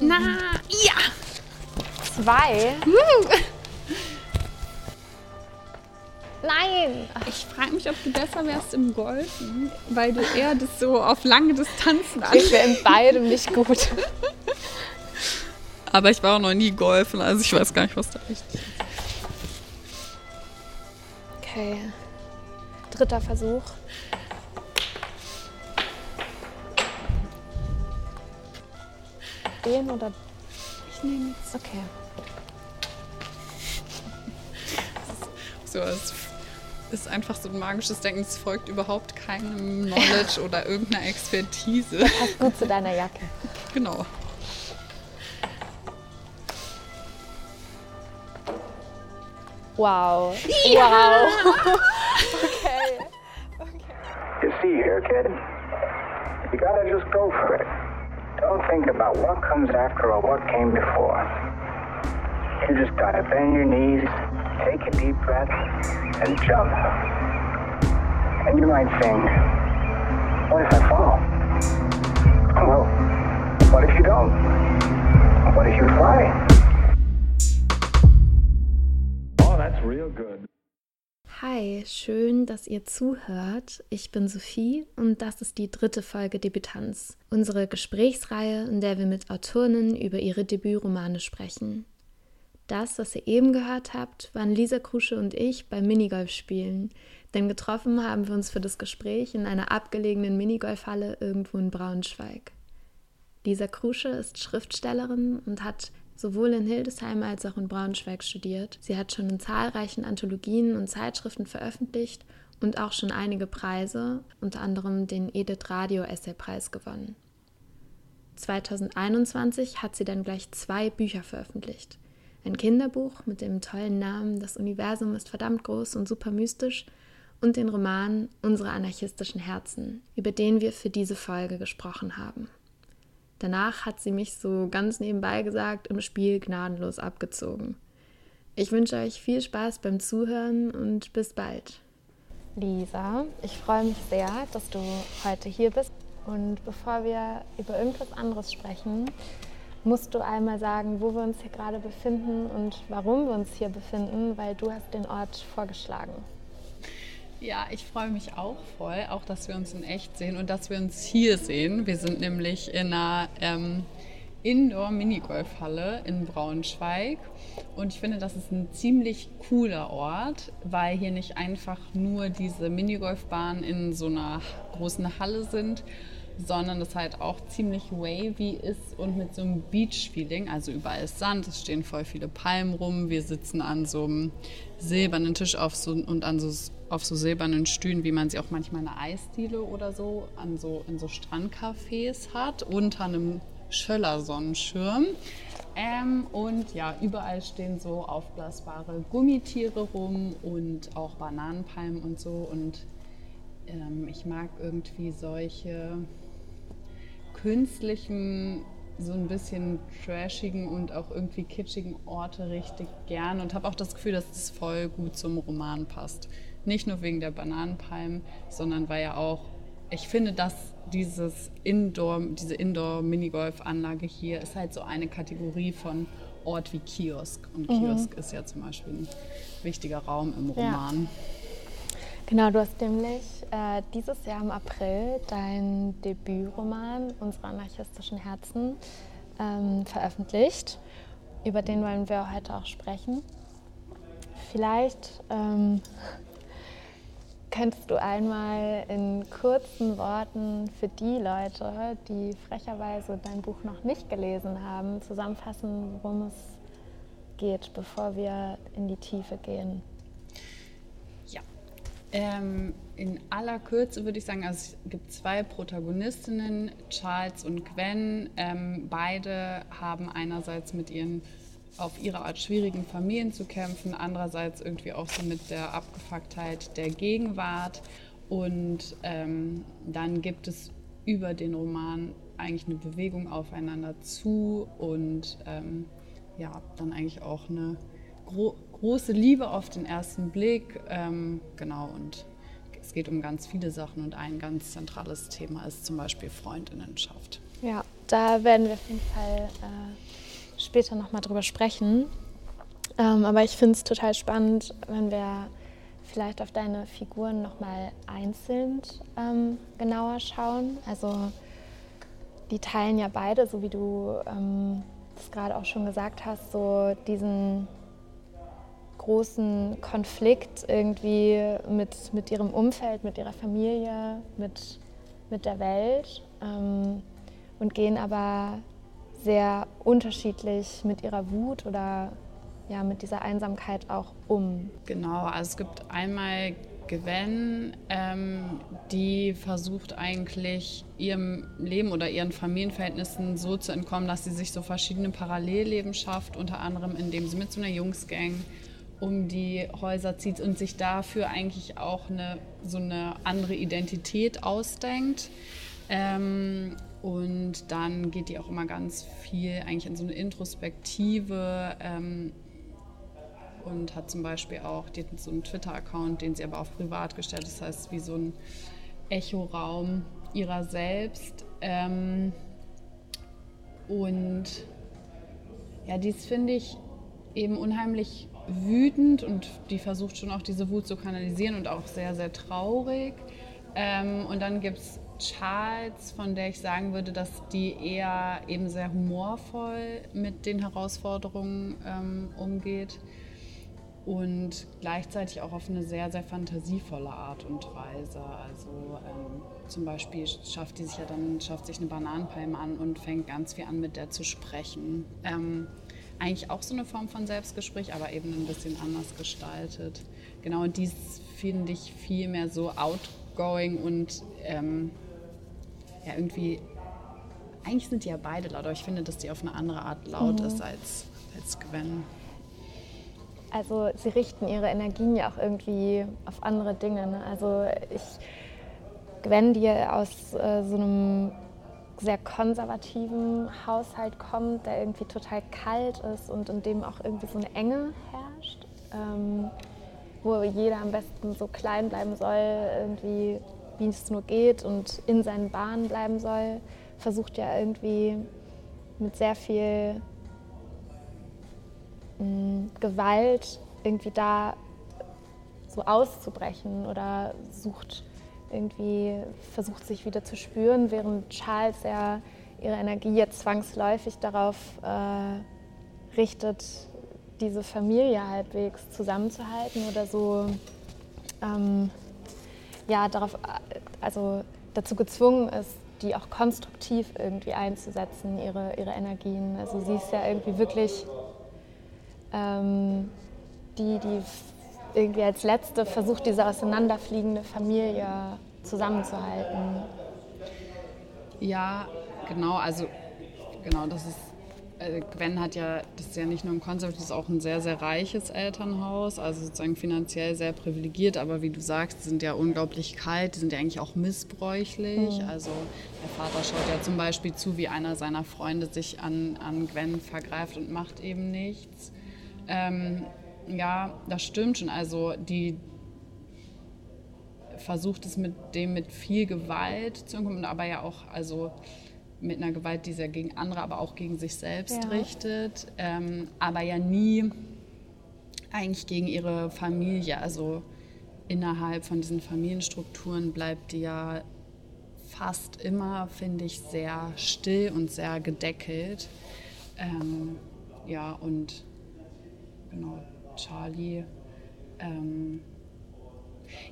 Na, ja! Zwei? Nein! Ich frage mich, ob du besser wärst im Golfen, weil du eher das so auf lange Distanzen Ich wäre in beidem nicht gut. Aber ich war auch noch nie golfen, also ich weiß gar nicht, was da richtig ist. Okay. Dritter Versuch. Den oder. Ich nehme jetzt. Okay. So, es ist einfach so ein magisches Denken. Es folgt überhaupt keinem Knowledge oder irgendeiner Expertise. Passt gut zu deiner Jacke. Genau. Wow. Wow. okay. You see here, kid, you gotta just go for it. Think about what comes after or what came before. You just gotta bend your knees, take a deep breath, and jump. And you might think, what if I fall? Well, what if you don't? What if you fly? Oh, that's real good. Hi, schön, dass ihr zuhört. Ich bin Sophie und das ist die dritte Folge Debütanz, unsere Gesprächsreihe, in der wir mit Autorinnen über ihre Debütromane sprechen. Das, was ihr eben gehört habt, waren Lisa Krusche und ich beim Minigolf spielen, denn getroffen haben wir uns für das Gespräch in einer abgelegenen Minigolfhalle irgendwo in Braunschweig. Lisa Krusche ist Schriftstellerin und hat sowohl in Hildesheim als auch in Braunschweig studiert. Sie hat schon in zahlreichen Anthologien und Zeitschriften veröffentlicht und auch schon einige Preise, unter anderem den Edith Radio Essay-Preis gewonnen. 2021 hat sie dann gleich zwei Bücher veröffentlicht. Ein Kinderbuch mit dem tollen Namen Das Universum ist verdammt groß und super mystisch und den Roman Unsere anarchistischen Herzen, über den wir für diese Folge gesprochen haben. Danach hat sie mich so ganz nebenbei gesagt im Spiel gnadenlos abgezogen. Ich wünsche euch viel Spaß beim Zuhören und bis bald. Lisa, ich freue mich sehr, dass du heute hier bist. Und bevor wir über irgendwas anderes sprechen, musst du einmal sagen, wo wir uns hier gerade befinden und warum wir uns hier befinden, weil du hast den Ort vorgeschlagen. Ja, ich freue mich auch voll, auch dass wir uns in echt sehen und dass wir uns hier sehen. Wir sind nämlich in einer ähm, Indoor-Minigolfhalle in Braunschweig und ich finde, das ist ein ziemlich cooler Ort, weil hier nicht einfach nur diese Minigolfbahnen in so einer großen Halle sind, sondern das halt auch ziemlich wavy ist und mit so einem Beach-Feeling. Also überall ist Sand, es stehen voll viele Palmen rum. Wir sitzen an so einem silbernen Tisch auf so, und an so, auf so silbernen Stühlen, wie man sie auch manchmal in einer Eisdiele oder so, an so in so Strandcafés hat, unter einem Schöller-Sonnenschirm. Ähm, und ja, überall stehen so aufblasbare Gummitiere rum und auch Bananenpalmen und so. Und ähm, ich mag irgendwie solche künstlichen, so ein bisschen trashigen und auch irgendwie kitschigen Orte richtig gern und habe auch das Gefühl, dass das voll gut zum Roman passt. Nicht nur wegen der Bananenpalmen, sondern weil ja auch, ich finde, dass dieses Indoor, diese Indoor-Minigolf-Anlage hier ist halt so eine Kategorie von Ort wie Kiosk. Und Kiosk ist ja zum Beispiel ein wichtiger Raum im Roman. Ja. Genau, du hast nämlich äh, dieses Jahr im April dein Debütroman Unsere anarchistischen Herzen ähm, veröffentlicht. Über den wollen wir heute auch sprechen. Vielleicht ähm, könntest du einmal in kurzen Worten für die Leute, die frecherweise dein Buch noch nicht gelesen haben, zusammenfassen, worum es geht, bevor wir in die Tiefe gehen. Ähm, in aller Kürze würde ich sagen, also es gibt zwei Protagonistinnen, Charles und Gwen. Ähm, beide haben einerseits mit ihren auf ihre Art schwierigen Familien zu kämpfen, andererseits irgendwie auch so mit der Abgefucktheit der Gegenwart. Und ähm, dann gibt es über den Roman eigentlich eine Bewegung aufeinander zu und ähm, ja, dann eigentlich auch eine gro große Liebe auf den ersten Blick. Ähm, genau, und es geht um ganz viele Sachen und ein ganz zentrales Thema ist zum Beispiel Freundinnenschaft. Ja, da werden wir auf jeden Fall äh, später nochmal drüber sprechen. Ähm, aber ich finde es total spannend, wenn wir vielleicht auf deine Figuren nochmal einzeln ähm, genauer schauen. Also die teilen ja beide, so wie du ähm, das gerade auch schon gesagt hast, so diesen großen Konflikt irgendwie mit, mit ihrem Umfeld, mit ihrer Familie, mit, mit der Welt ähm, und gehen aber sehr unterschiedlich mit ihrer Wut oder ja, mit dieser Einsamkeit auch um. Genau, also es gibt einmal Gwen, ähm, die versucht eigentlich ihrem Leben oder ihren Familienverhältnissen so zu entkommen, dass sie sich so verschiedene Parallelleben schafft, unter anderem indem sie mit so einer Jungsgang um die Häuser zieht und sich dafür eigentlich auch eine, so eine andere Identität ausdenkt. Ähm, und dann geht die auch immer ganz viel eigentlich in so eine Introspektive ähm, und hat zum Beispiel auch, die so einen Twitter-Account, den sie aber auf privat gestellt, das heißt wie so ein Echoraum ihrer selbst. Ähm, und ja, dies finde ich eben unheimlich wütend und die versucht schon auch diese Wut zu kanalisieren und auch sehr, sehr traurig. Ähm, und dann gibt es Charles, von der ich sagen würde, dass die eher eben sehr humorvoll mit den Herausforderungen ähm, umgeht und gleichzeitig auch auf eine sehr, sehr fantasievolle Art und Weise. Also ähm, zum Beispiel schafft die sich ja dann, schafft sich eine Bananenpalme an und fängt ganz viel an, mit der zu sprechen. Ähm, eigentlich auch so eine Form von Selbstgespräch, aber eben ein bisschen anders gestaltet. Genau, und dies finde ich viel mehr so outgoing und ähm, ja, irgendwie, eigentlich sind die ja beide laut, aber ich finde, dass die auf eine andere Art laut mhm. ist als, als Gwen. Also sie richten ihre Energien ja auch irgendwie auf andere Dinge. Ne? Also ich, Gwen, die aus äh, so einem sehr konservativen Haushalt kommt, der irgendwie total kalt ist und in dem auch irgendwie so eine Enge herrscht, ähm, wo jeder am besten so klein bleiben soll, irgendwie wie es nur geht und in seinen Bahnen bleiben soll, versucht ja irgendwie mit sehr viel mh, mm, Gewalt irgendwie da so auszubrechen oder sucht irgendwie versucht sich wieder zu spüren, während Charles ja ihre Energie jetzt zwangsläufig darauf äh, richtet, diese Familie halbwegs zusammenzuhalten oder so ähm, ja darauf also dazu gezwungen ist, die auch konstruktiv irgendwie einzusetzen, ihre, ihre Energien. Also sie ist ja irgendwie wirklich ähm, die, die irgendwie als letzte versucht, diese auseinanderfliegende Familie zusammenzuhalten. Ja, genau, also genau, das ist äh, Gwen hat ja, das ist ja nicht nur ein Konzept, das ist auch ein sehr, sehr reiches Elternhaus, also sozusagen finanziell sehr privilegiert, aber wie du sagst, die sind ja unglaublich kalt, die sind ja eigentlich auch missbräuchlich. Mhm. Also der Vater schaut ja zum Beispiel zu, wie einer seiner Freunde sich an, an Gwen vergreift und macht eben nichts. Ähm, ja, das stimmt schon. Also die versucht es mit dem mit viel Gewalt zu entkommen, aber ja auch also mit einer Gewalt, die sie gegen andere, aber auch gegen sich selbst ja. richtet, ähm, aber ja nie eigentlich gegen ihre Familie. Also innerhalb von diesen Familienstrukturen bleibt die ja fast immer, finde ich, sehr still und sehr gedeckelt. Ähm, ja, und genau, Charlie. Ähm,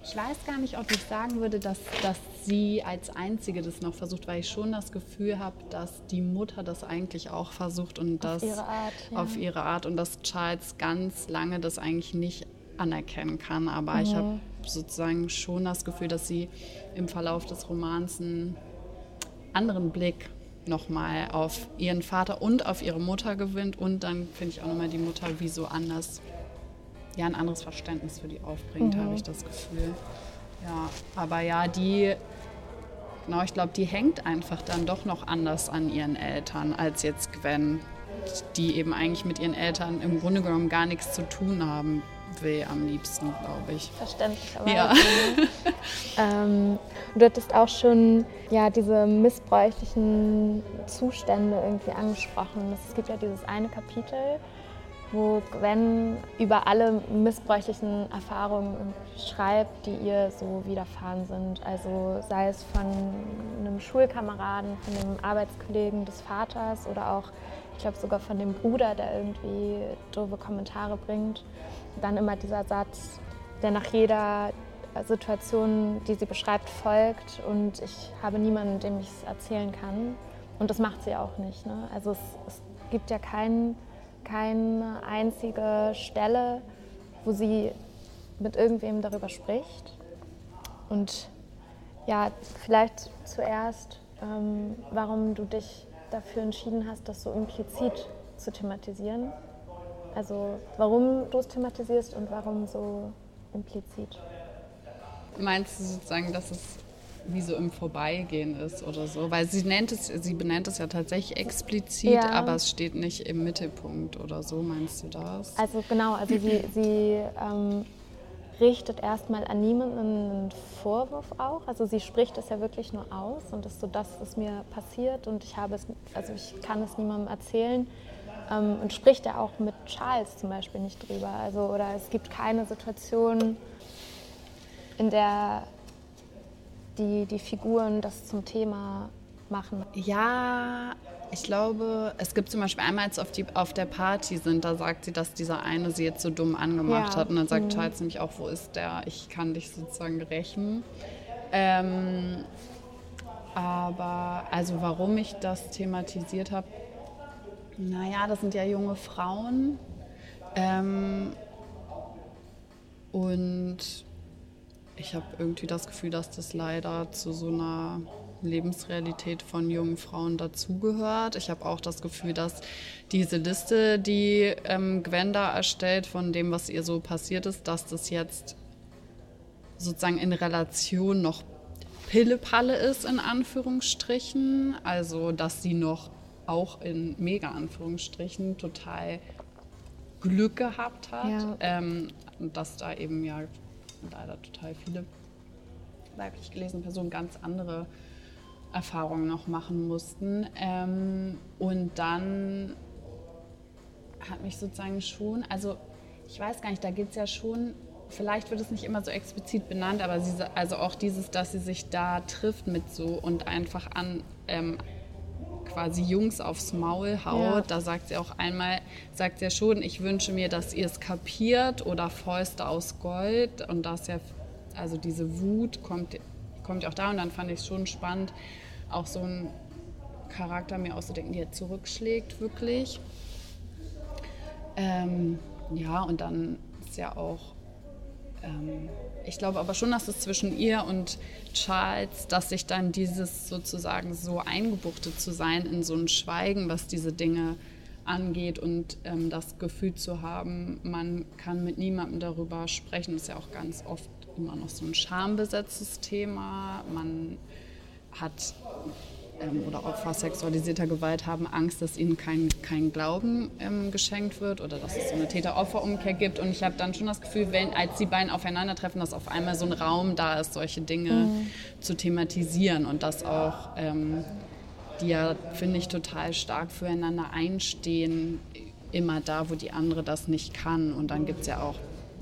ich weiß gar nicht, ob ich sagen würde, dass, dass sie als Einzige das noch versucht, weil ich schon das Gefühl habe, dass die Mutter das eigentlich auch versucht und das auf ihre Art, ja. auf ihre Art und dass Charles ganz lange das eigentlich nicht anerkennen kann. Aber mhm. ich habe sozusagen schon das Gefühl, dass sie im Verlauf des Romans einen anderen Blick nochmal auf ihren Vater und auf ihre Mutter gewinnt und dann finde ich auch nochmal die Mutter wie so anders ja, ein anderes Verständnis für die aufbringt, mhm. habe ich das Gefühl. Ja, aber ja, die, genau, ich glaube, die hängt einfach dann doch noch anders an ihren Eltern als jetzt Gwen, die eben eigentlich mit ihren Eltern im Grunde genommen gar nichts zu tun haben weh am liebsten, glaube ich. Verständlicherweise. Ja. Ne? ähm, du hattest auch schon ja, diese missbräuchlichen Zustände irgendwie angesprochen. Es gibt ja dieses eine Kapitel, wo Gwen über alle missbräuchlichen Erfahrungen schreibt, die ihr so widerfahren sind. Also sei es von einem Schulkameraden, von einem Arbeitskollegen des Vaters oder auch, ich glaube sogar von dem Bruder, der irgendwie doofe Kommentare bringt. Dann immer dieser Satz, der nach jeder Situation, die sie beschreibt, folgt und ich habe niemanden, dem ich es erzählen kann. Und das macht sie auch nicht. Ne? Also es, es gibt ja keinen keine einzige Stelle, wo sie mit irgendwem darüber spricht. Und ja, vielleicht zuerst, ähm, warum du dich dafür entschieden hast, das so implizit zu thematisieren. Also warum du es thematisierst und warum so implizit. Meinst du sozusagen, dass es wie so im Vorbeigehen ist oder so. Weil sie nennt es, sie benennt es ja tatsächlich explizit, ja. aber es steht nicht im Mittelpunkt oder so, meinst du das? Also genau, also sie, sie ähm, richtet erstmal an niemanden einen Vorwurf auch. Also sie spricht es ja wirklich nur aus und ist so, das ist mir passiert und ich habe es, also ich kann es niemandem erzählen. Ähm, und spricht ja auch mit Charles zum Beispiel nicht drüber. Also, oder es gibt keine Situation, in der die, die Figuren das zum Thema machen? Ja, ich glaube, es gibt zum Beispiel einmal, als auf, die, auf der Party sind, da sagt sie, dass dieser eine sie jetzt so dumm angemacht ja. hat. Und dann sagt mhm. Charles nämlich auch, wo ist der? Ich kann dich sozusagen rächen. Ähm, aber also warum ich das thematisiert habe, naja, das sind ja junge Frauen. Ähm, und ich habe irgendwie das Gefühl, dass das leider zu so einer Lebensrealität von jungen Frauen dazugehört. Ich habe auch das Gefühl, dass diese Liste, die ähm, Gwenda erstellt von dem, was ihr so passiert ist, dass das jetzt sozusagen in Relation noch Pillepalle ist, in Anführungsstrichen. Also, dass sie noch auch in mega Anführungsstrichen total Glück gehabt hat. Ja. Ähm, dass da eben ja leider total viele weiblich gelesene Personen ganz andere Erfahrungen noch machen mussten. Ähm, und dann hat mich sozusagen schon, also ich weiß gar nicht, da geht es ja schon, vielleicht wird es nicht immer so explizit benannt, aber sie, also auch dieses, dass sie sich da trifft mit so und einfach an ähm, quasi Jungs aufs Maul haut. Ja. Da sagt sie auch einmal, sagt sie ja schon, ich wünsche mir, dass ihr es kapiert oder Fäuste aus Gold. Und das ja, also diese Wut kommt, kommt ja auch da. Und dann fand ich es schon spannend, auch so einen Charakter mir auszudenken, der zurückschlägt wirklich. Ähm, ja, und dann ist ja auch ähm, ich glaube aber schon, dass es zwischen ihr und Charles, dass sich dann dieses sozusagen so eingebuchtet zu sein in so ein Schweigen, was diese Dinge angeht und ähm, das Gefühl zu haben, man kann mit niemandem darüber sprechen, ist ja auch ganz oft immer noch so ein schambesetztes Thema. Man hat ähm, oder Opfer sexualisierter Gewalt haben Angst, dass ihnen kein, kein Glauben ähm, geschenkt wird oder dass es so eine Täter-Opfer-Umkehr gibt. Und ich habe dann schon das Gefühl, wenn, als die beiden aufeinandertreffen, dass auf einmal so ein Raum da ist, solche Dinge mhm. zu thematisieren und dass auch ähm, die ja, finde ich, total stark füreinander einstehen, immer da, wo die andere das nicht kann. Und dann gibt es ja auch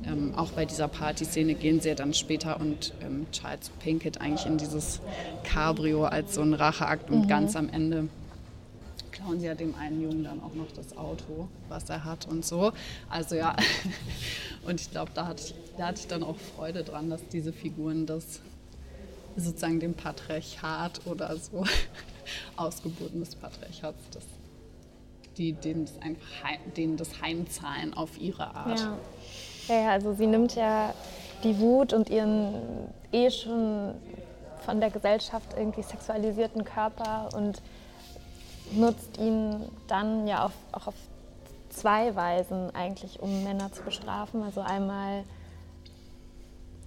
ähm, auch bei dieser Partyszene gehen sie ja dann später und ähm, Charles Pinkett eigentlich in dieses Cabrio als so ein Racheakt und mhm. ganz am Ende klauen sie ja dem einen Jungen dann auch noch das Auto, was er hat und so. Also ja, und ich glaube, da, hatte ich, da hatte ich dann auch Freude dran, dass diese Figuren das sozusagen dem Patriarchat oder so Ausgeburten des Patriarchats, das, die, denen, das einfach, denen das Heimzahlen auf ihre Art. Ja. Ja, also sie nimmt ja die Wut und ihren eh schon von der Gesellschaft irgendwie sexualisierten Körper und nutzt ihn dann ja auf, auch auf zwei Weisen eigentlich, um Männer zu bestrafen. Also einmal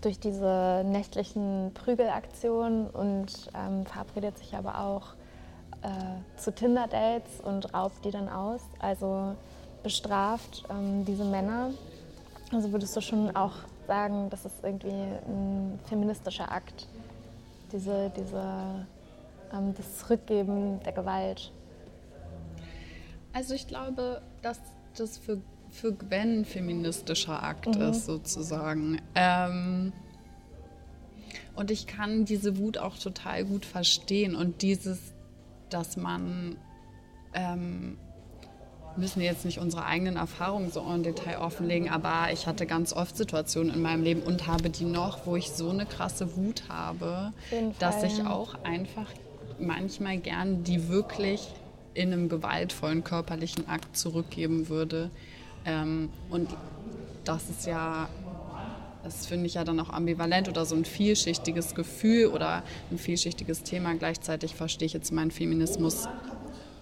durch diese nächtlichen Prügelaktionen und ähm, verabredet sich aber auch äh, zu Tinder-Dates und raubt die dann aus. Also bestraft ähm, diese Männer Also würdest du schon auch sagen, das ist irgendwie ein feministischer Akt, diese, diese, ähm, das Zurückgeben der Gewalt? Also ich glaube, dass das für, für Gwen ein feministischer Akt mhm. ist, sozusagen. Ähm, und ich kann diese Wut auch total gut verstehen und dieses, dass man ähm, müssen jetzt nicht unsere eigenen Erfahrungen so im Detail offenlegen, aber ich hatte ganz oft Situationen in meinem Leben und habe die noch, wo ich so eine krasse Wut habe, dass ich auch einfach manchmal gern die wirklich in einem gewaltvollen körperlichen Akt zurückgeben würde. Ähm, und das ist ja, das finde ich ja dann auch ambivalent oder so ein vielschichtiges Gefühl oder ein vielschichtiges Thema. Gleichzeitig verstehe ich jetzt meinen Feminismus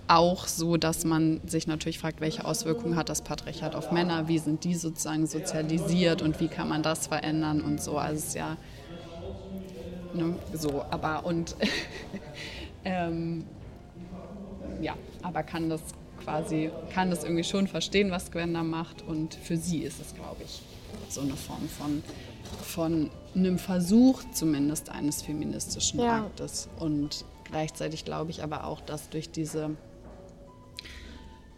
auch so, dass man sich natürlich fragt, welche Auswirkungen hat das Patriarchat auf Männer, wie sind die sozusagen sozialisiert und wie kann man das verändern und so. Also es ist ja ne, so, aber und ähm, ja, aber kann das quasi, kann das irgendwie schon verstehen, was Gwen da macht und für sie ist es, glaube ich, so eine Form von, von einem Versuch zumindest eines feministischen ja. Aktes und gleichzeitig glaube ich aber auch, dass durch diese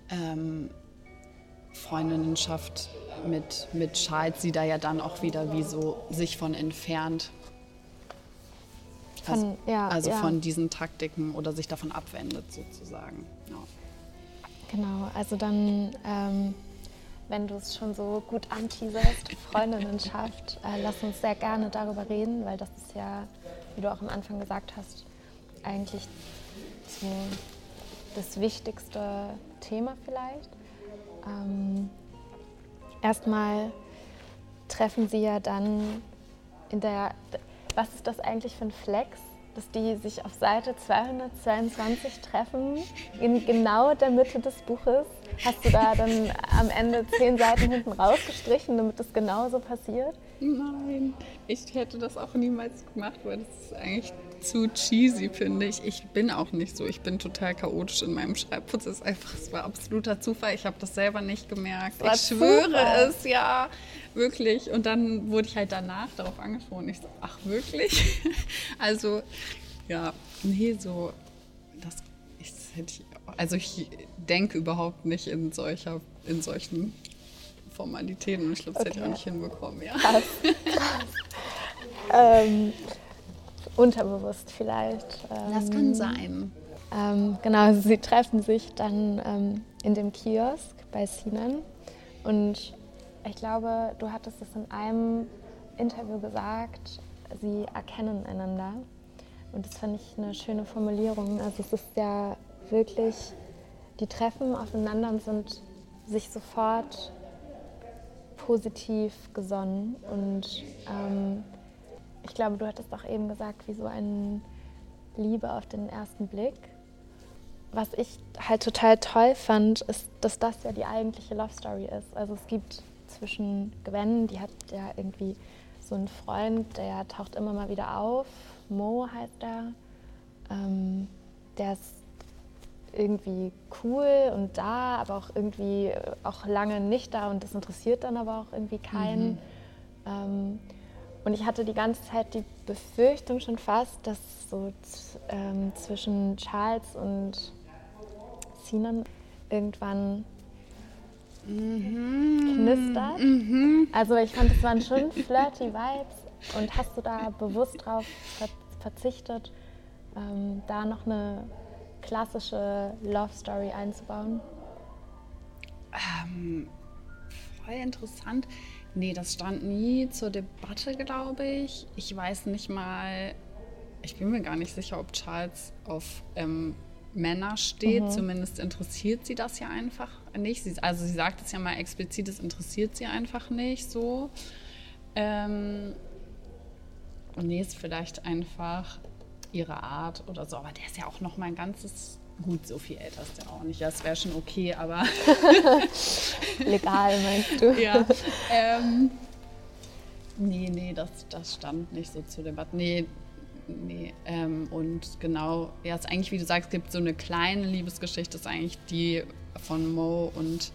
ähm, Freundinnenschaft mit, mit Charles sie da ja dann auch wieder wie so sich von entfernt. Von, also, ja, also ja. von diesen Taktiken oder sich davon abwendet sozusagen. Ja. Genau, also dann, ähm, wenn du es schon so gut anteaserst, Freundinnenschaft, äh, lass uns sehr gerne darüber reden, weil das ist ja, wie du auch am Anfang gesagt hast, eigentlich so das wichtigste Thema vielleicht. Ähm, erstmal treffen sie ja dann in der, was ist das eigentlich für ein Flex, dass die sich auf Seite 222 treffen, in genau der Mitte des Buches. Hast du da dann am Ende zehn Seiten hinten rausgestrichen, damit das genauso passiert? Nein, ich hätte das auch niemals gemacht, weil das ist eigentlich zu cheesy, finde ich. Ich bin auch nicht so. Ich bin total chaotisch in meinem Schreibprozess. Einfach, es war absoluter Zufall. Ich habe das selber nicht gemerkt. Ich schwöre Zufall. es, ja, wirklich. Und dann wurde ich halt danach darauf angesprochen. Ich so, ach wirklich? also, ja, nee, so, das, ich, hätte ich, also ich denke überhaupt nicht in solcher, in solchen Formalitäten und ich glaube, das okay. hätte ich auch nicht hinbekommen, ja. Krass. Krass. ähm, unterbewusst vielleicht. Ähm, das kann sein. Ähm, genau, sie treffen sich dann ähm, in dem Kiosk bei Sinan und ich glaube, du hattest es in einem Interview gesagt, sie erkennen einander und das fand ich eine schöne Formulierung. Also es ist ja wirklich, die treffen aufeinander und sind sich sofort positiv gesonnen und ähm, ich glaube, du hattest auch eben gesagt, wie so eine Liebe auf den ersten Blick. Was ich halt total toll fand, ist, dass das ja die eigentliche Love Story ist. Also es gibt zwischen Gwen, die hat ja irgendwie so einen Freund, der taucht immer mal wieder auf. Mo heißt er. Ähm, der ist irgendwie cool und da, aber auch irgendwie auch lange nicht da und das interessiert dann aber auch irgendwie keinen. Mhm. Ähm, und ich hatte die ganze Zeit die Befürchtung schon fast, dass so ähm, zwischen Charles und Sinan irgendwann mhm. knistert. Mhm. Also ich fand, es waren schon flirty Vibes. Und hast du da bewusst drauf verzichtet, ähm, da noch eine klassische Love Story einzubauen? Ähm, voll interessant. Nee, das stand nie zur Debatte, glaube ich. Ich weiß nicht mal, ich bin mir gar nicht sicher, ob Charles auf ähm, Männer steht. Mhm. Zumindest interessiert sie das ja einfach nicht. Sie, also sie sagt es ja mal explizit, es interessiert sie einfach nicht so. Ähm, nee, ist vielleicht einfach ihre Art oder so. Aber der ist ja auch noch mein ganzes Gut, so viel älter ist der auch nicht. Das wäre schon okay, aber. Legal, meinst du? Ja. Ähm, nee, nee, das, das stand nicht so zur Debatte. Nee, nee. Ähm, und genau, ja, es ist eigentlich, wie du sagst, gibt so eine kleine Liebesgeschichte, ist eigentlich die von Mo und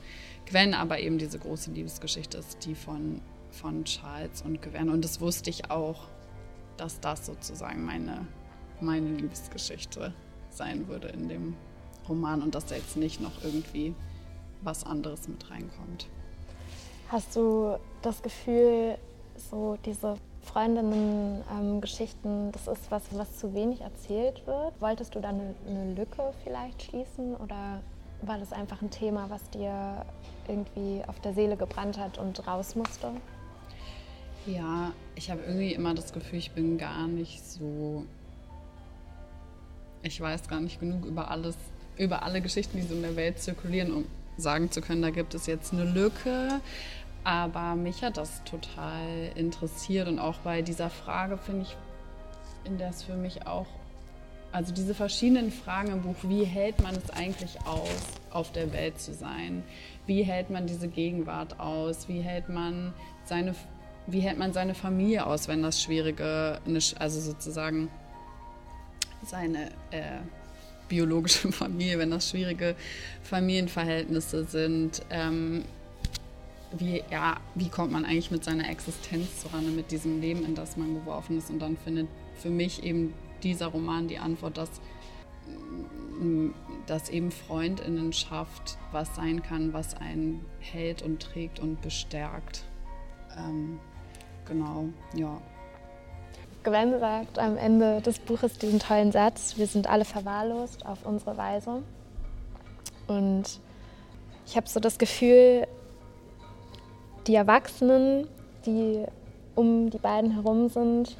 Gwen, aber eben diese große Liebesgeschichte ist die von von Charles und Gwen. Und das wusste ich auch, dass das sozusagen meine, meine Liebesgeschichte sein würde in dem Roman und dass da jetzt nicht noch irgendwie was anderes mit reinkommt. Hast du das Gefühl, so diese Freundinnen-Geschichten, ähm, das ist was, was zu wenig erzählt wird? Wolltest du da eine, eine Lücke vielleicht schließen oder war das einfach ein Thema, was dir irgendwie auf der Seele gebrannt hat und raus musste? Ja, ich habe irgendwie immer das Gefühl, ich bin gar nicht so. Ich weiß gar nicht genug über alles, über alle Geschichten, die so in der Welt zirkulieren, um sagen zu können, da gibt es jetzt eine Lücke. Aber mich hat das total interessiert und auch bei dieser Frage finde ich, in der es für mich auch, also diese verschiedenen Fragen im Buch, wie hält man es eigentlich aus, auf der Welt zu sein? Wie hält man diese Gegenwart aus? Wie hält man seine, wie hält man seine Familie aus, wenn das schwierige, also sozusagen seine äh, biologische Familie, wenn das schwierige Familienverhältnisse sind? Ähm, wie, ja, wie kommt man eigentlich mit seiner Existenz zuran, mit diesem Leben, in das man geworfen ist. Und dann findet für mich eben dieser Roman die Antwort, dass, mm, dass eben Freundinnen schafft, was sein kann, was einen hält und trägt und bestärkt. Ähm, genau, ja. Gwen sagt am Ende des Buches diesen tollen Satz, wir sind alle verwahrlost auf unsere Weise. Und ich habe so das Gefühl, die Erwachsenen, die um die beiden herum sind,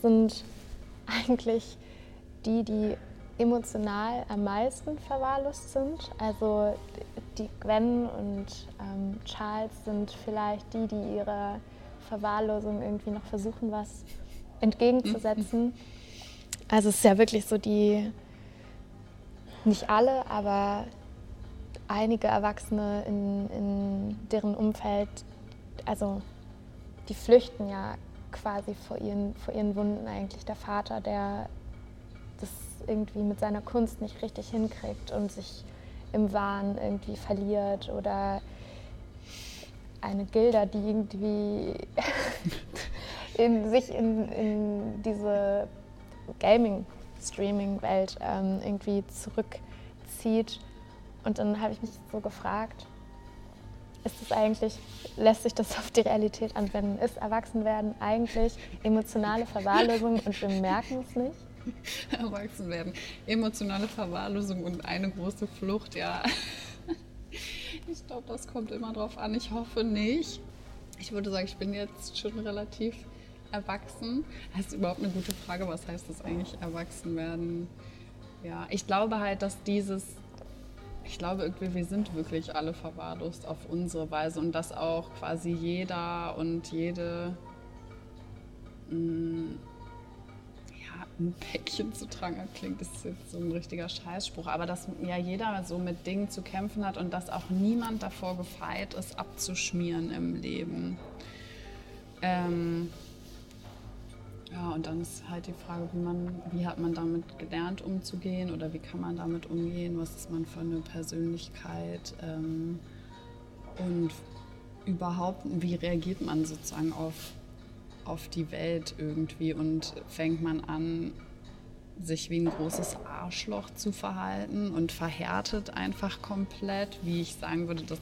sind eigentlich die, die emotional am meisten verwahrlost sind. Also die Gwen und ähm, Charles sind vielleicht die, die ihrer Verwahrlosung irgendwie noch versuchen, was entgegenzusetzen. Also es ist ja wirklich so die, nicht alle, aber einige Erwachsene in, in deren Umfeld, also die flüchten ja quasi vor ihren, vor ihren Wunden eigentlich. Der Vater, der das irgendwie mit seiner Kunst nicht richtig hinkriegt und sich im Wahn irgendwie verliert oder eine Gilda, die irgendwie in, sich in, in diese Gaming-Streaming-Welt ähm, irgendwie zurückzieht und dann habe ich mich so gefragt, ist es eigentlich, lässt sich das auf die Realität anwenden? Ist Erwachsenwerden eigentlich emotionale Verwahrlosung und wir merken es nicht? Erwachsenwerden, emotionale Verwahrlosung und eine große Flucht, ja. Ich glaube, das kommt immer drauf an. Ich hoffe nicht. Ich würde sagen, ich bin jetzt schon relativ erwachsen. Das ist überhaupt eine gute Frage. Was heißt das eigentlich, erwachsen werden? Ja, ich glaube halt, dass dieses ich glaube irgendwie, wir sind wirklich alle verwahrlost auf unsere Weise und dass auch quasi jeder und jede mh, mm, ja, ein Päckchen zu tragen klingt, ist jetzt so ein richtiger Scheißspruch, aber dass ja jeder so mit Dingen zu kämpfen hat und dass auch niemand davor gefeit ist, abzuschmieren im Leben. Ähm, ja, und dann ist halt die Frage, wie, man, wie hat man damit gelernt umzugehen oder wie kann man damit umgehen, was ist man für eine Persönlichkeit ähm, und überhaupt, wie reagiert man sozusagen auf, auf die Welt irgendwie? Und fängt man an, sich wie ein großes Arschloch zu verhalten und verhärtet einfach komplett, wie ich sagen würde, dass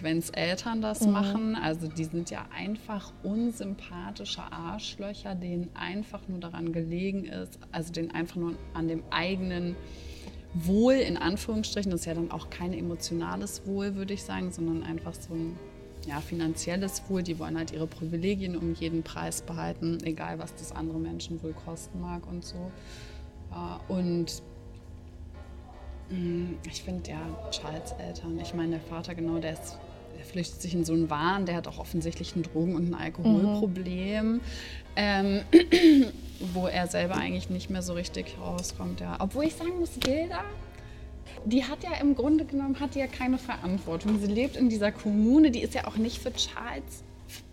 Gwens Eltern das mhm. machen. Also die sind ja einfach unsympathische Arschlöcher, denen einfach nur daran gelegen ist, also denen einfach nur an dem eigenen Wohl in Anführungsstrichen, das ist ja dann auch kein emotionales Wohl, würde ich sagen, sondern einfach so ein ja, finanzielles Wohl. Die wollen halt ihre Privilegien um jeden Preis behalten, egal was das andere Menschen wohl kosten mag und so. Und mm, ich finde ja Charles Eltern, ich meine, der Vater genau, der ist flüchtet sich in so einen Wahn, der hat auch offensichtlich ein Drogen- und ein Alkoholproblem, mhm. ähm, wo er selber eigentlich nicht mehr so richtig rauskommt. Ja. Obwohl ich sagen muss, Gilda, die hat ja im Grunde genommen hat ja keine Verantwortung. Sie lebt in dieser Kommune, die ist ja auch nicht für Charles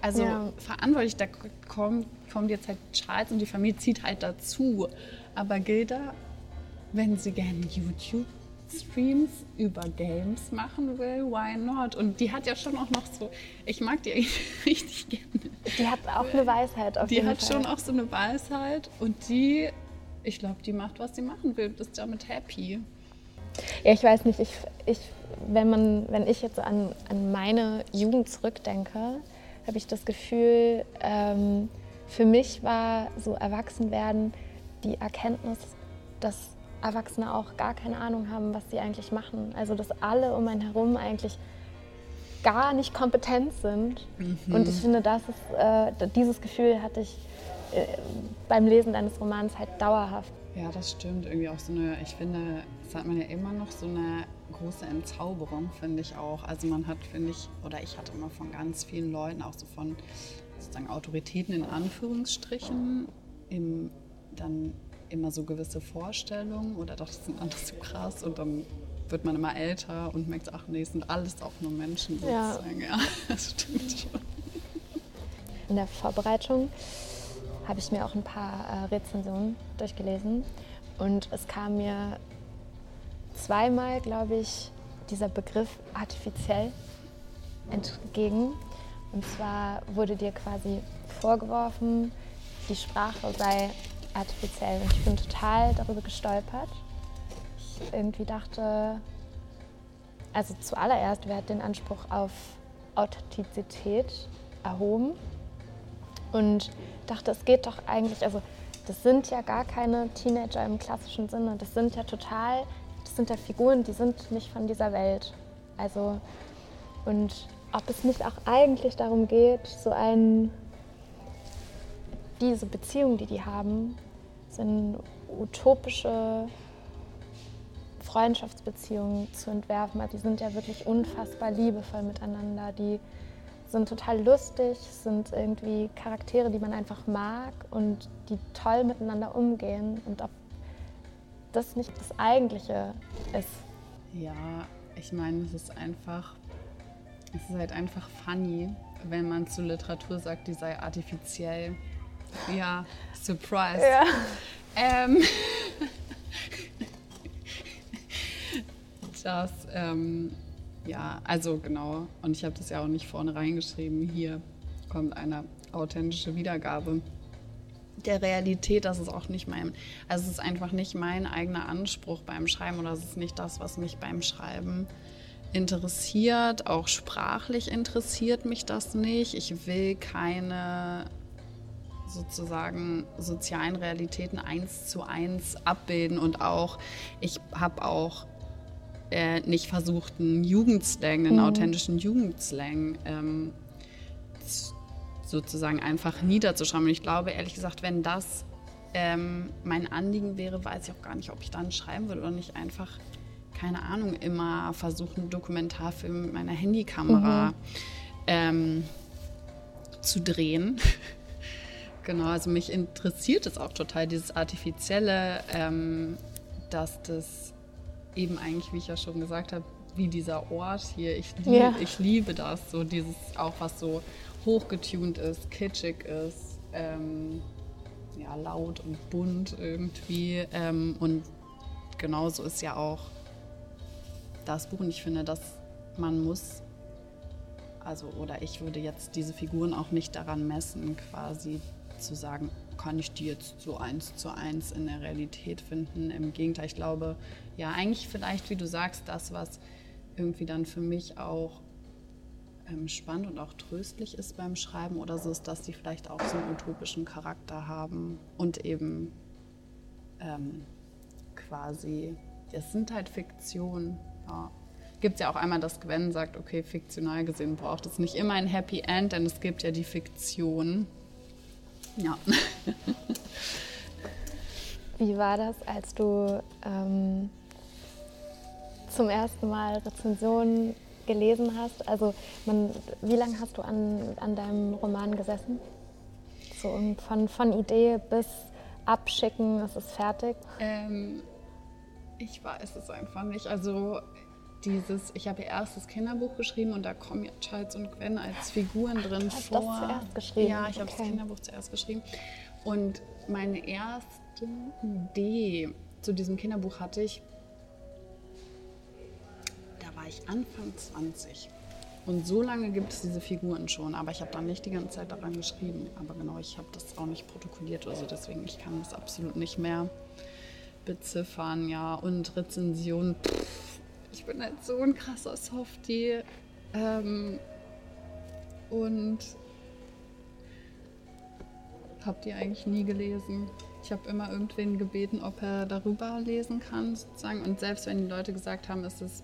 also ja. verantwortlich. Da kommt, kommt jetzt halt Charles und die Familie zieht halt dazu. Aber Gilda, wenn sie gerne YouTube Streams über Games machen will, why not? Und die hat ja schon auch noch so, ich mag die eigentlich richtig gerne. Die hat auch eine Weisheit auf Die jeden hat Fall. schon auch so eine Weisheit und die, ich glaube, die macht, was sie machen will, ist damit happy. Ja, ich weiß nicht, ich, ich, wenn, man, wenn ich jetzt an, an meine Jugend zurückdenke, habe ich das Gefühl, ähm, für mich war so Erwachsenwerden die Erkenntnis, dass Erwachsene auch gar keine Ahnung haben, was sie eigentlich machen. Also dass alle um einen herum eigentlich gar nicht kompetent sind. Und ich finde, das ist, äh, dieses Gefühl hatte ich äh, beim Lesen deines Romans halt dauerhaft. Ja, das stimmt. Irgendwie auch so eine, ich finde, das hat man ja immer noch so eine große Entzauberung, finde ich auch. Also man hat, finde ich, oder ich hatte immer von ganz vielen Leuten, auch so von sozusagen Autoritäten in Anführungsstrichen, im, dann immer so gewisse Vorstellungen oder doch, das sind alles so krass und dann wird man immer älter und merkt, ach nee, es sind alles auch nur Menschen Ja. sozusagen. Ja, das stimmt schon. In der Vorbereitung habe ich mir auch ein paar äh, Rezensionen durchgelesen und es kam mir zweimal, glaube ich, dieser Begriff artifiziell entgegen. Und zwar wurde dir quasi vorgeworfen, die Sprache sei artifiziell. Und ich bin total darüber gestolpert. Ich irgendwie dachte, also zuallererst, wer hat den Anspruch auf Authentizität erhoben? Und dachte, es geht doch eigentlich, also das sind ja gar keine Teenager im klassischen Sinne. Das sind ja total, das sind ja Figuren, die sind nicht von dieser Welt. Also, und ob es nicht auch eigentlich darum geht, so ein, diese Beziehung, die die haben, so eine utopische Freundschaftsbeziehungen zu entwerfen. Also die sind ja wirklich unfassbar liebevoll miteinander. Die sind total lustig, sind irgendwie Charaktere, die man einfach mag und die toll miteinander umgehen. Und ob das nicht das Eigentliche ist. Ja, ich meine, es ist einfach, es ist halt einfach funny, wenn man zu Literatur sagt, die sei artifiziell. Ja, surprise. Ähm, das, ähm, ja, also genau. Und ich habe das ja auch nicht vorne reingeschrieben. Hier kommt eine authentische Wiedergabe der Realität. Das ist auch nicht mein, also es ist einfach nicht mein eigener Anspruch beim Schreiben oder es ist nicht das, was mich beim Schreiben interessiert. Auch sprachlich interessiert mich das nicht. Ich will keine sozusagen sozialen Realitäten eins zu eins abbilden und auch, ich habe auch äh, nicht versucht, einen Jugendslang, einen authentischen Jugendslang ähm, sozusagen einfach niederzuschreiben. Und ich glaube, ehrlich gesagt, wenn das ähm, mein Anliegen wäre, weiß ich auch gar nicht, ob ich dann schreiben würde oder nicht einfach, keine Ahnung, immer versuchen, einen Dokumentarfilm mit meiner Handykamera ähm, zu drehen. Genau, also mich interessiert es auch total, dieses Artifizielle, ähm, dass das eben eigentlich, wie ich ja schon gesagt habe, wie dieser Ort hier, ich, lieb, Ja. ich liebe das, so dieses auch, was so hochgetunt ist, kitschig ist, ähm, ja, laut und bunt irgendwie. Ähm, und genauso ist ja auch das Buch und ich finde, dass man muss, also oder ich würde jetzt diese Figuren auch nicht daran messen, quasi zu sagen, kann ich die jetzt so eins zu eins in der Realität finden. Im Gegenteil, ich glaube, ja, eigentlich vielleicht, wie du sagst, das, was irgendwie dann für mich auch ähm, spannend und auch tröstlich ist beim Schreiben oder so, ist, dass die vielleicht auch so einen utopischen Charakter haben und eben ähm, quasi, es sind halt Fiktionen. Ja. Gibt ja auch einmal, dass Gwen sagt, okay, fiktional gesehen braucht es nicht immer ein Happy End, denn es gibt ja die Fiktion. Ja. Wie war das, als du ähm, zum ersten Mal Rezensionen gelesen hast? Also, man, wie lange hast du an, an deinem Roman gesessen? So um von, von Idee bis Abschicken, es ist fertig. Ähm, ich weiß es einfach nicht. Also dieses, ich habe ihr erstes Kinderbuch geschrieben und da kommen ja Charles und Gwen als Figuren drin hast vor. das zuerst geschrieben? Ja, ich habe das Okay. Kinderbuch zuerst geschrieben. Und meine erste Idee zu diesem Kinderbuch hatte ich war ich Anfang 20. Und so lange gibt es diese Figuren schon, aber ich habe dann nicht die ganze Zeit daran geschrieben. Aber genau, ich habe das auch nicht protokolliert, also deswegen, ich kann das absolut nicht mehr beziffern, ja. Und Rezensionen, pff, ich bin halt so ein krasser Softie. Ähm, und habe die eigentlich nie gelesen. Ich habe immer irgendwen gebeten, ob er darüber lesen kann, sozusagen. Und selbst wenn die Leute gesagt haben, es ist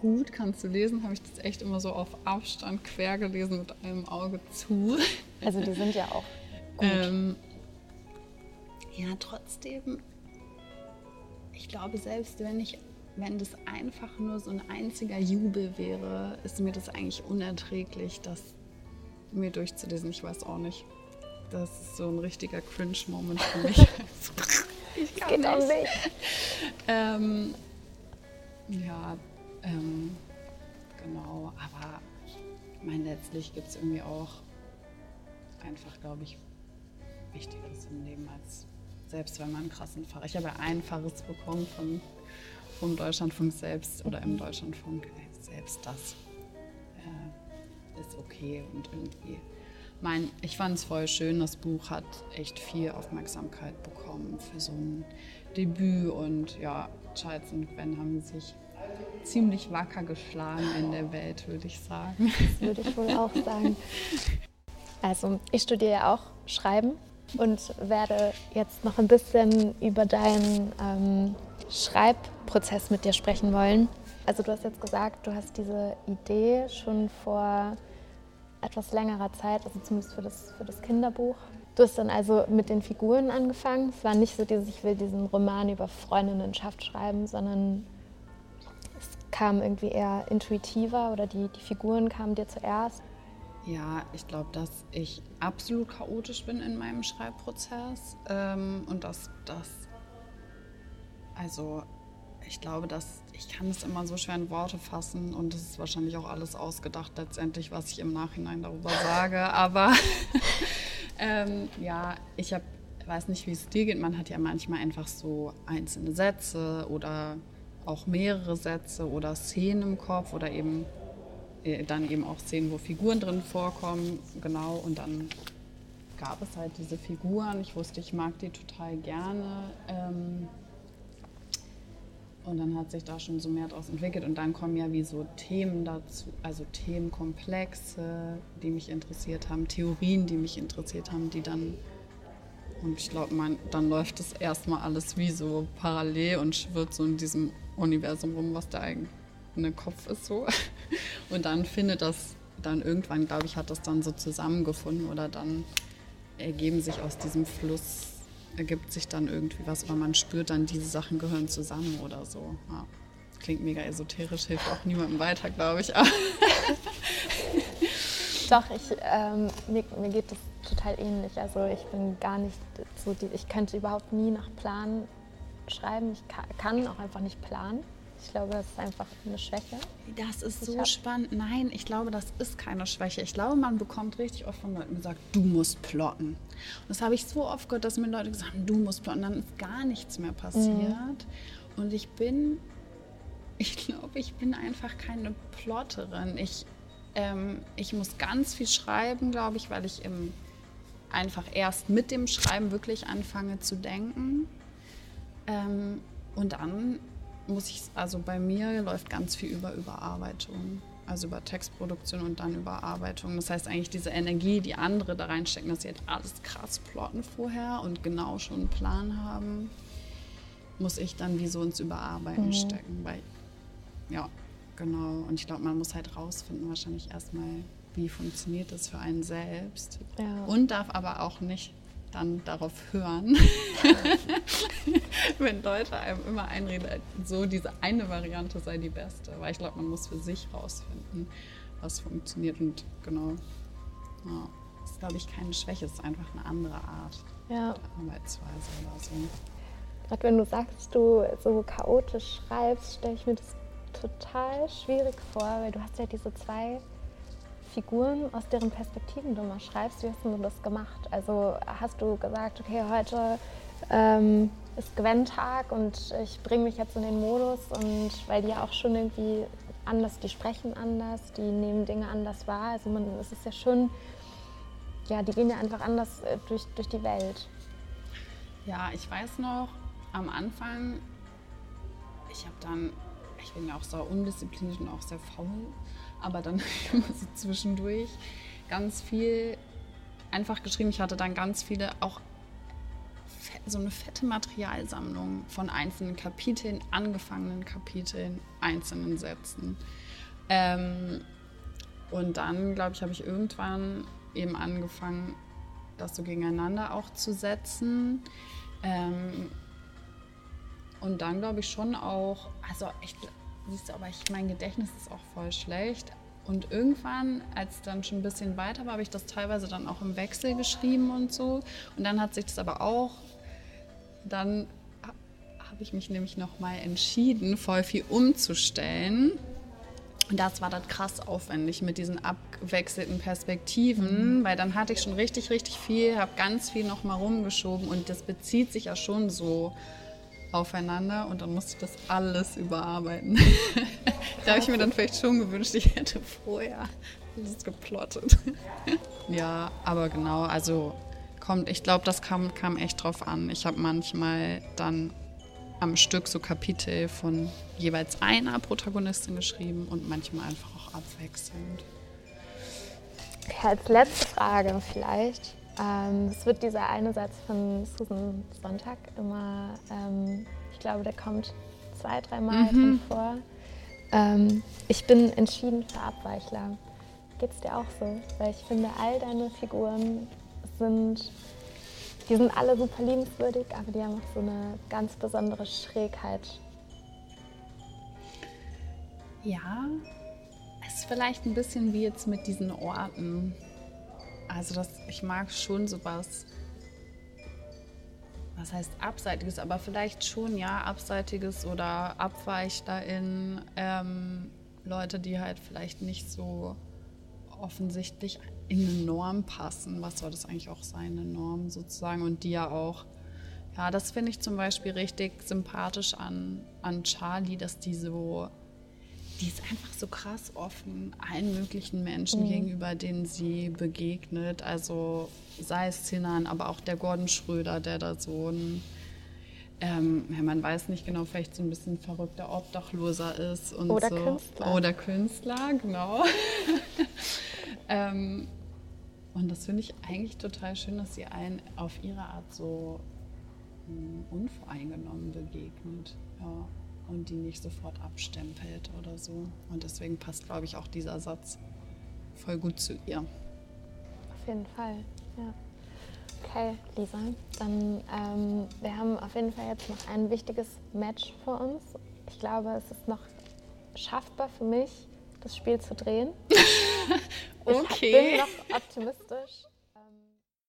gut, kannst du lesen, habe ich das echt immer so auf Abstand quer gelesen mit einem Auge zu. Also die sind ja auch gut. Ähm, ja, trotzdem, ich glaube, selbst wenn ich, wenn das einfach nur so ein einziger Jubel wäre, ist mir das eigentlich unerträglich, das mir durchzulesen. Ich weiß auch nicht. Das ist so ein richtiger Cringe-Moment für mich. ich kann Geht nicht. nicht. Ähm, ja, ähm, genau, aber ich meine, letztlich gibt es irgendwie auch einfach, glaube ich, Wichtigeres im Leben als selbst wenn man einen krassen Fahrer. Ich habe ja ein Faches bekommen von, vom Deutschlandfunk selbst oder im. Deutschlandfunk. Selbst das äh, ist okay und irgendwie. Mein, ich fand es voll schön, das Buch hat echt viel Aufmerksamkeit bekommen für so ein Debüt und ja, Charles und Gwen haben sich ziemlich wacker geschlagen in der Welt, würde ich sagen. Das würde ich wohl auch sagen. Also, ich studiere auch Schreiben und werde jetzt noch ein bisschen über deinen ähm, Schreibprozess mit dir sprechen wollen. Also, du hast jetzt gesagt, du hast diese Idee schon vor etwas längerer Zeit, also zumindest für das, für das Kinderbuch. Du hast dann also mit den Figuren angefangen. Es war nicht so dieses, ich will diesen Roman über Freundinnenschaft schreiben, sondern kam irgendwie eher intuitiver oder die, die Figuren kamen dir zuerst? Ja, ich glaube, dass ich absolut chaotisch bin in meinem Schreibprozess ähm, und dass das, also ich glaube, dass ich kann es immer so schwer in Worte fassen und es ist wahrscheinlich auch alles ausgedacht letztendlich, was ich im Nachhinein darüber sage. Aber ähm, ja, ich habe, weiß nicht, wie es dir geht. Man hat ja manchmal einfach so einzelne Sätze oder auch mehrere Sätze oder Szenen im Kopf oder eben dann eben auch Szenen, wo Figuren drin vorkommen, genau. Und dann gab es halt diese Figuren. Ich wusste, ich mag die total gerne. Ähm, und dann hat sich da schon so mehr daraus entwickelt. Und dann kommen ja wie so Themen dazu, also Themenkomplexe, die mich interessiert haben, Theorien, die mich interessiert haben, die dann und ich glaube, dann läuft das erstmal alles wie so parallel und schwirrt so in diesem Universum rum, was der eigene Kopf ist so. Und dann findet das dann irgendwann, glaube ich, hat das dann so zusammengefunden oder dann ergeben sich aus diesem Fluss, ergibt sich dann irgendwie was, weil man spürt dann, diese Sachen gehören zusammen oder so. Ja. Klingt mega esoterisch, hilft auch niemandem weiter, glaube ich. Doch, ich, ähm, mir, mir geht das total ähnlich. Also ich bin gar nicht so, die, ich könnte überhaupt nie nach Plan schreiben. Ich kann auch einfach nicht planen. Ich glaube, das ist einfach eine Schwäche. Das ist so spannend. Nein, ich glaube, das ist keine Schwäche. Ich glaube, man bekommt richtig oft von Leuten gesagt, du musst plotten. Und das habe ich so oft gehört, dass mir Leute gesagt haben, du musst plotten. Dann ist gar nichts mehr passiert. Mhm. Und ich bin, ich glaube, ich bin einfach keine Plotterin. Ich, ähm, ich muss ganz viel schreiben, glaube ich, weil ich im, einfach erst mit dem Schreiben wirklich anfange zu denken. Ähm, und dann muss ich, also bei mir läuft ganz viel über Überarbeitung. Also über Textproduktion und dann Überarbeitung. Das heißt eigentlich diese Energie, die andere da reinstecken, dass sie halt alles krass plotten vorher und genau schon einen Plan haben, muss ich dann wie so ins Überarbeiten mhm. stecken. Weil, ja, genau. Und ich glaube, man muss halt rausfinden, wahrscheinlich erstmal, wie funktioniert das für einen selbst. Ja. Und darf aber auch nicht dann darauf hören, wenn Leute einem immer einreden, so diese eine Variante sei die beste. Weil ich glaube, man muss für sich rausfinden, was funktioniert. Und genau, ja, das ist, glaube ich, keine Schwäche, es ist einfach eine andere Art ja. der Arbeitsweise oder so. Gerade wenn du sagst, du so chaotisch schreibst, stelle ich mir das total schwierig vor, weil du hast ja diese zwei Figuren, aus deren Perspektiven du mal schreibst, wie hast du das gemacht? Also hast du gesagt, okay, heute ähm, ist Gewinntag und ich bringe mich jetzt in den Modus und weil die ja auch schon irgendwie anders, die sprechen anders, die nehmen Dinge anders wahr. Also man, es ist ja schon, ja, die gehen ja einfach anders äh, durch, durch die Welt. Ja, ich weiß noch, am Anfang, ich habe dann, ich bin ja auch sehr undiszipliniert und auch sehr faul, aber dann immer so zwischendurch ganz viel einfach geschrieben. Ich hatte dann ganz viele auch so eine fette Materialsammlung von einzelnen Kapiteln, angefangenen Kapiteln, einzelnen Sätzen. Ähm, und dann, glaube ich, habe ich irgendwann eben angefangen, das so gegeneinander auch zu setzen. Ähm, und dann glaube ich schon auch, also ich, siehst du, aber ich, mein Gedächtnis ist auch voll schlecht. Und irgendwann, als dann schon ein bisschen weiter war, habe ich das teilweise dann auch im Wechsel geschrieben und so. Und dann hat sich das aber auch dann habe ich mich nämlich nochmal entschieden, voll viel umzustellen. Und das war dann krass aufwendig mit diesen abwechselnden Perspektiven, mhm. weil dann hatte ich schon richtig, richtig viel, habe ganz viel nochmal rumgeschoben und das bezieht sich ja schon so aufeinander und dann musste ich das alles überarbeiten. da habe ich mir dann vielleicht schon gewünscht, ich hätte vorher das geplottet. ja, aber genau, also kommt, ich glaube, das kam, kam echt drauf an. Ich habe manchmal dann am Stück so Kapitel von jeweils einer Protagonistin geschrieben und manchmal einfach auch abwechselnd. Okay, als letzte Frage vielleicht. Ähm, es wird dieser eine Satz von Susan Sonntag immer, ähm, ich glaube, der kommt zwei, dreimal mhm. vor. Ähm, ich bin entschieden für Abweichler. Geht es dir auch so? Weil ich finde, all deine Figuren sind, die sind alle super liebenswürdig, aber die haben auch so eine ganz besondere Schrägheit. Ja, es ist vielleicht ein bisschen wie jetzt mit diesen Orten. Also das, ich mag schon sowas, was heißt abseitiges, aber vielleicht schon ja abseitiges oder Abweichlerin, ähm, Leute, die halt vielleicht nicht so offensichtlich in eine Norm passen. Was soll das eigentlich auch sein, eine Norm sozusagen? Und die ja auch, ja, das finde ich zum Beispiel richtig sympathisch an, an Charlie, dass die so, die ist einfach so krass offen allen möglichen Menschen mhm. gegenüber, denen sie begegnet. Also sei es Sinan, aber auch der Gordon Schröder, der da so ein ähm, ja, man weiß nicht genau, vielleicht so ein bisschen verrückter Obdachloser ist und oder so. Künstler. Oder Künstler, genau. ähm, und das finde ich eigentlich total schön, dass sie einen auf ihre Art so mh, hm, unvoreingenommen begegnet. Ja. Und die nicht sofort abstempelt oder so. Und deswegen passt, glaube ich, auch dieser Satz voll gut zu ihr. Auf jeden Fall, ja. Okay, Lisa, dann ähm, wir haben auf jeden Fall jetzt noch ein wichtiges Match vor uns. Ich glaube, es ist noch schaffbar für mich, das Spiel zu drehen. okay. Ich bin noch optimistisch.